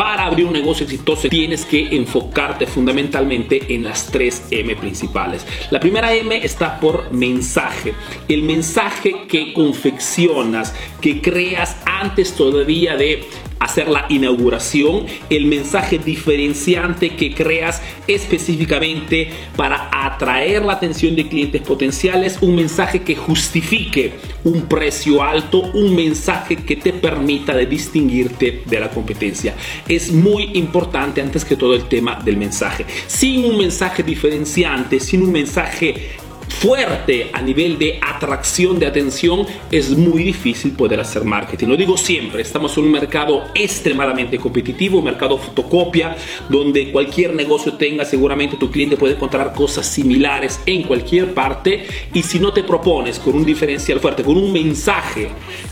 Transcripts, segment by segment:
para abrir un negocio exitoso tienes que enfocarte fundamentalmente en las tres M principales. La primera M está por mensaje. El mensaje que confeccionas, que creas antes todavía de hacer la inauguración, el mensaje diferenciante que creas específicamente para atraer la atención de clientes potenciales, un mensaje que justifique un precio alto, un mensaje que te permita distinguirte de la competencia. Es muy importante antes que todo el tema del mensaje. Sin un mensaje diferenciante, sin un mensaje fuerte a nivel de atracción de atención, es muy difícil poder hacer marketing. Lo digo siempre, estamos en un mercado extremadamente competitivo, un mercado fotocopia, donde cualquier negocio tenga, seguramente tu cliente puede encontrar cosas similares en cualquier parte y si no te propones con un diferencial fuerte, con un mensaje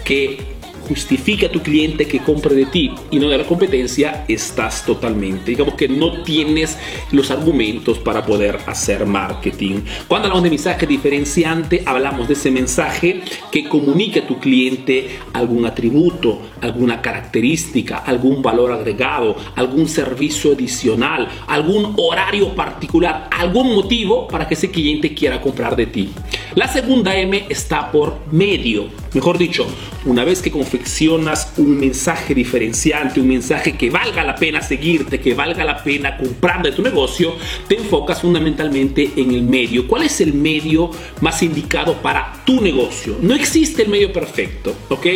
que justifica a tu cliente que compre de ti y no de la competencia, estás totalmente, digamos que no tienes los argumentos para poder hacer marketing. Cuando hablamos de mensaje diferenciante, hablamos de ese mensaje que comunica a tu cliente algún atributo, alguna característica, algún valor agregado, algún servicio adicional, algún horario particular, algún motivo para que ese cliente quiera comprar de ti. La segunda M está por medio. Mejor dicho, una vez que confeccionas un mensaje diferenciante, un mensaje que valga la pena seguirte, que valga la pena comprar de tu negocio, te enfocas fundamentalmente en el medio. ¿Cuál es el medio más indicado para tu negocio? No existe el medio perfecto, ¿ok?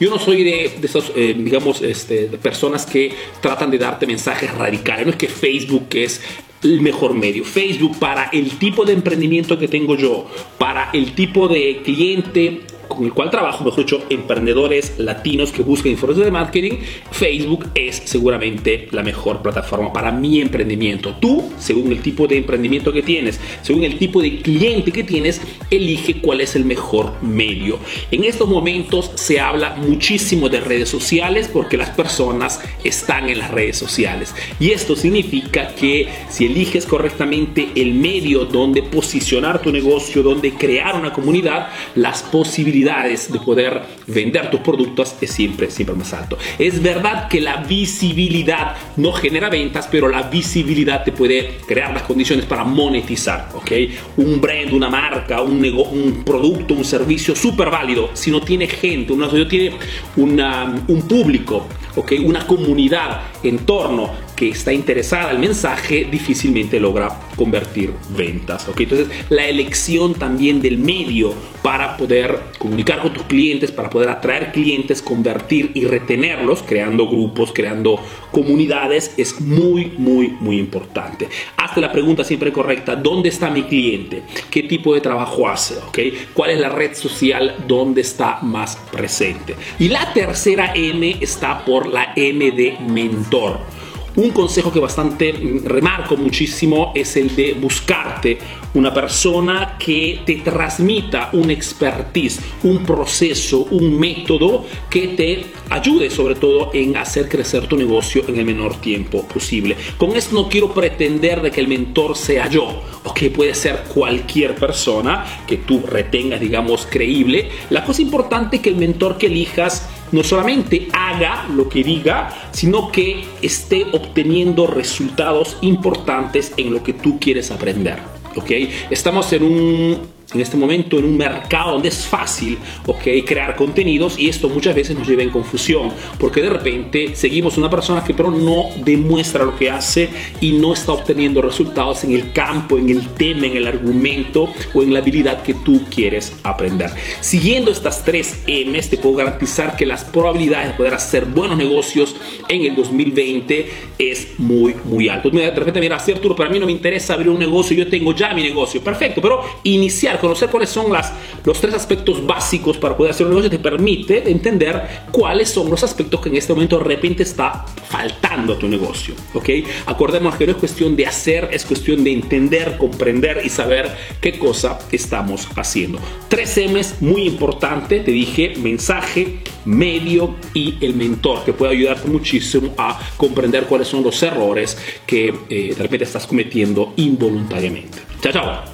Yo no soy de, de esas, eh, digamos, este, personas que tratan de darte mensajes radicales. No es que Facebook es el mejor medio. Facebook para el tipo de emprendimiento que tengo yo, para el tipo de cliente con el cual trabajo, mejor dicho, emprendedores latinos que buscan información de marketing, Facebook es seguramente la mejor plataforma para mi emprendimiento. Tú, según el tipo de emprendimiento que tienes, según el tipo de cliente que tienes, elige cuál es el mejor medio. En estos momentos se habla muchísimo de redes sociales porque las personas están en las redes sociales. Y esto significa que si eliges correctamente el medio donde posicionar tu negocio, donde crear una comunidad, las posibilidades de poder vender tus productos es siempre, siempre más alto. Es verdad que la visibilidad no genera ventas, pero la visibilidad te puede crear las condiciones para monetizar, ¿ok? Un brand, una marca, un, un producto, un servicio súper válido, si no tiene gente, una, tiene una, un público, ¿ok? Una comunidad en torno está interesada el mensaje difícilmente logra convertir ventas. ¿ok? Entonces, la elección también del medio para poder comunicar con tus clientes, para poder atraer clientes, convertir y retenerlos, creando grupos, creando comunidades, es muy, muy, muy importante. Hazte la pregunta siempre correcta, ¿dónde está mi cliente? ¿Qué tipo de trabajo hace? ¿ok? ¿Cuál es la red social donde está más presente? Y la tercera M está por la M de mentor. Un consejo que bastante remarco muchísimo es el de buscarte una persona que te transmita un expertise, un proceso, un método que te ayude sobre todo en hacer crecer tu negocio en el menor tiempo posible. Con esto no quiero pretender de que el mentor sea yo o que puede ser cualquier persona que tú retengas, digamos, creíble. La cosa importante es que el mentor que elijas no solamente haga lo que diga, sino que esté obteniendo resultados importantes en lo que tú quieres aprender. ¿ok? Estamos en un en este momento en un mercado donde es fácil okay, crear contenidos y esto muchas veces nos lleva en confusión porque de repente seguimos una persona que pero no demuestra lo que hace y no está obteniendo resultados en el campo, en el tema, en el argumento o en la habilidad que tú quieres aprender. Siguiendo estas tres M's te puedo garantizar que las probabilidades de poder hacer buenos negocios en el 2020 es muy muy alto. De repente mira, Arturo, para mí no me interesa abrir un negocio, yo tengo ya mi negocio. Perfecto, pero iniciar conocer cuáles son las, los tres aspectos básicos para poder hacer un negocio te permite entender cuáles son los aspectos que en este momento de repente está faltando a tu negocio. ¿ok? Acordemos que no es cuestión de hacer, es cuestión de entender, comprender y saber qué cosa estamos haciendo. Tres M's muy importante, te dije mensaje, medio y el mentor que puede ayudarte muchísimo a comprender cuáles son los errores que eh, de repente estás cometiendo involuntariamente. Chao, chao.